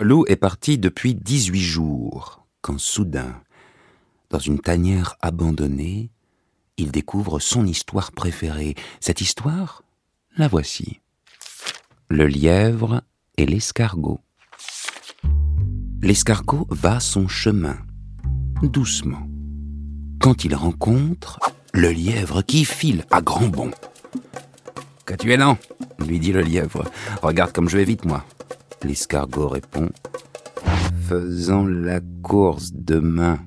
Lou est parti depuis 18 jours, quand soudain, dans une tanière abandonnée, il découvre son histoire préférée. Cette histoire, la voici. Le lièvre et l'escargot. L'escargot va son chemin, doucement. Quand il rencontre le lièvre qui file à grands bonds. Que tu es lent, lui dit le lièvre. Regarde comme je vais vite, moi. L'escargot répond Faisons la course demain.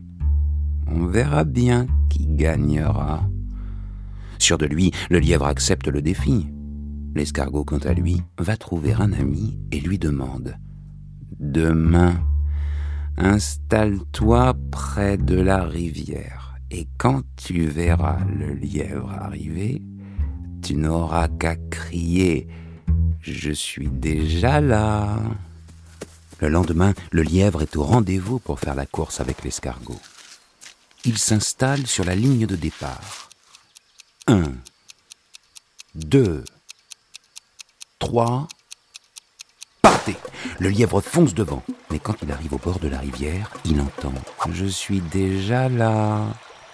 On verra bien qui gagnera. Sûr de lui, le lièvre accepte le défi. L'escargot, quant à lui, va trouver un ami et lui demande Demain, installe-toi près de la rivière, et quand tu verras le lièvre arriver, tu n'auras qu'à crier je suis déjà là. Le lendemain, le lièvre est au rendez-vous pour faire la course avec l'escargot. Il s'installe sur la ligne de départ. Un, deux, trois, partez Le lièvre fonce devant, mais quand il arrive au bord de la rivière, il entend ⁇ Je suis déjà là !⁇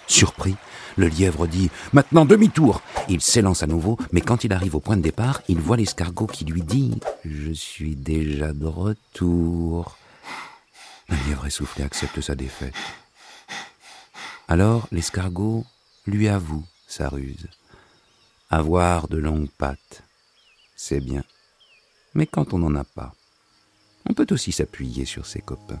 Surpris, le lièvre dit ⁇ Maintenant demi-tour !⁇ Il s'élance à nouveau, mais quand il arrive au point de départ, il voit l'escargot qui lui dit ⁇ Je suis déjà de retour ⁇ Le lièvre essoufflé accepte sa défaite. Alors l'escargot lui avoue sa ruse. Avoir de longues pattes, c'est bien. Mais quand on n'en a pas, on peut aussi s'appuyer sur ses copains.